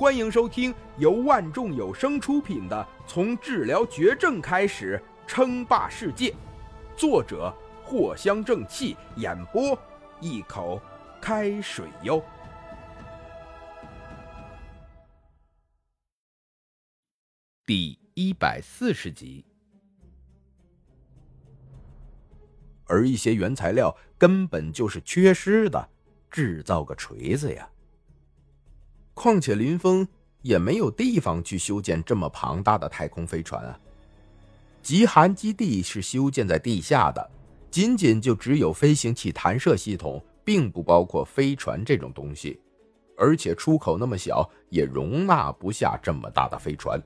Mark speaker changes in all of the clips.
Speaker 1: 欢迎收听由万众有声出品的《从治疗绝症开始称霸世界》，作者藿香正气，演播一口开水哟。第一百四十集，而一些原材料根本就是缺失的，制造个锤子呀！况且林峰也没有地方去修建这么庞大的太空飞船啊。极寒基地是修建在地下的，仅仅就只有飞行器弹射系统，并不包括飞船这种东西。而且出口那么小，也容纳不下这么大的飞船。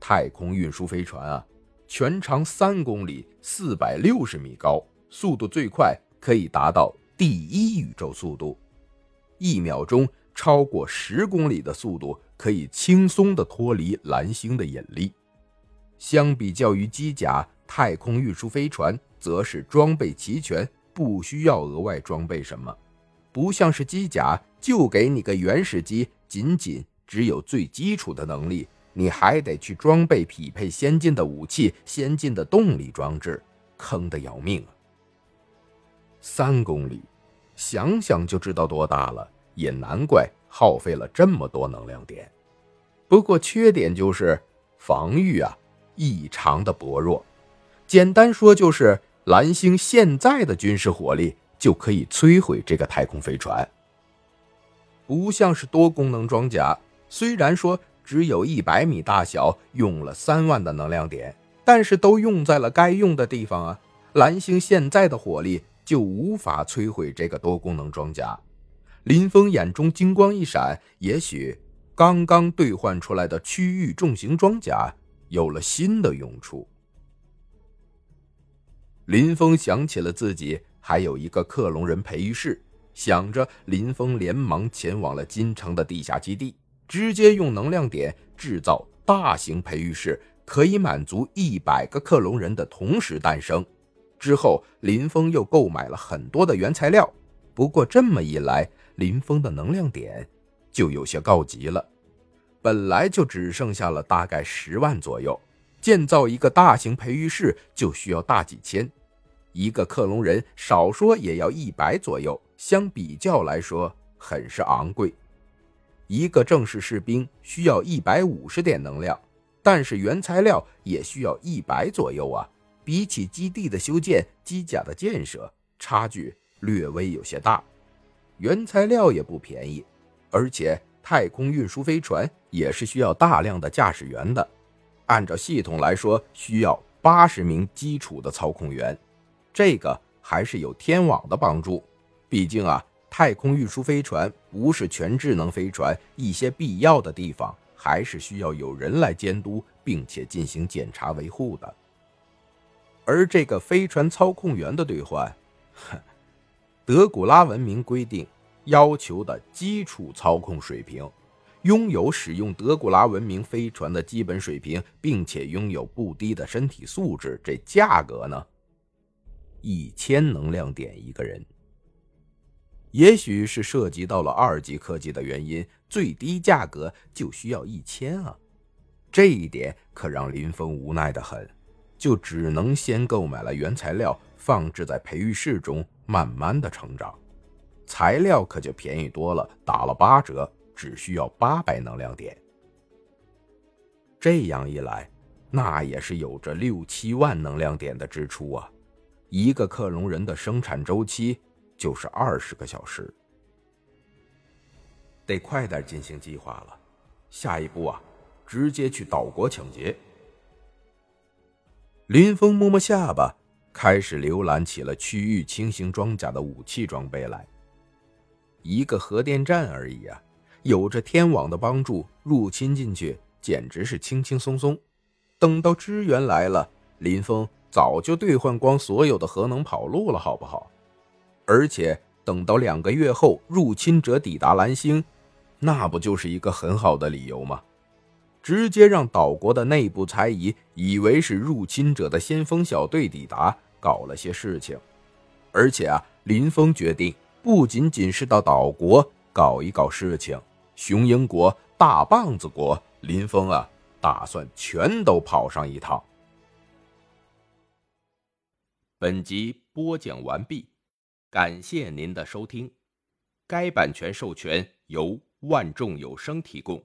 Speaker 1: 太空运输飞船啊，全长三公里，四百六十米高，速度最快可以达到第一宇宙速度，一秒钟。超过十公里的速度，可以轻松的脱离蓝星的引力。相比较于机甲，太空运输飞船则是装备齐全，不需要额外装备什么。不像是机甲，就给你个原始机，仅仅只有最基础的能力，你还得去装备匹配先进的武器、先进的动力装置，坑得要命啊！三公里，想想就知道多大了。也难怪耗费了这么多能量点，不过缺点就是防御啊异常的薄弱。简单说就是蓝星现在的军事火力就可以摧毁这个太空飞船。不像是多功能装甲，虽然说只有一百米大小，用了三万的能量点，但是都用在了该用的地方啊。蓝星现在的火力就无法摧毁这个多功能装甲。林峰眼中金光一闪，也许刚刚兑换出来的区域重型装甲有了新的用处。林峰想起了自己还有一个克隆人培育室，想着，林峰连忙前往了金城的地下基地，直接用能量点制造大型培育室，可以满足一百个克隆人的同时诞生。之后，林峰又购买了很多的原材料，不过这么一来。林峰的能量点就有些告急了，本来就只剩下了大概十万左右，建造一个大型培育室就需要大几千，一个克隆人少说也要一百左右，相比较来说很是昂贵。一个正式士兵需要一百五十点能量，但是原材料也需要一百左右啊，比起基地的修建、机甲的建设，差距略微有些大。原材料也不便宜，而且太空运输飞船也是需要大量的驾驶员的。按照系统来说，需要八十名基础的操控员，这个还是有天网的帮助。毕竟啊，太空运输飞船不是全智能飞船，一些必要的地方还是需要有人来监督，并且进行检查维护的。而这个飞船操控员的兑换，哼。德古拉文明规定要求的基础操控水平，拥有使用德古拉文明飞船的基本水平，并且拥有不低的身体素质，这价格呢？一千能量点一个人。也许是涉及到了二级科技的原因，最低价格就需要一千啊！这一点可让林峰无奈的很，就只能先购买了原材料，放置在培育室中。慢慢的成长，材料可就便宜多了，打了八折，只需要八百能量点。这样一来，那也是有着六七万能量点的支出啊！一个克隆人的生产周期就是二十个小时，得快点进行计划了。下一步啊，直接去岛国抢劫。林峰摸摸下巴。开始浏览起了区域轻型装甲的武器装备来。一个核电站而已啊，有着天网的帮助，入侵进去简直是轻轻松松。等到支援来了，林峰早就兑换光所有的核能跑路了，好不好？而且等到两个月后入侵者抵达蓝星，那不就是一个很好的理由吗？直接让岛国的内部猜疑以为是入侵者的先锋小队抵达搞了些事情而且啊林峰决定不仅仅是到岛国搞一搞事情雄鹰国大棒子国林峰啊打算全都跑上一趟本集播讲完毕感谢您的收听该版权授权由万众有声提供。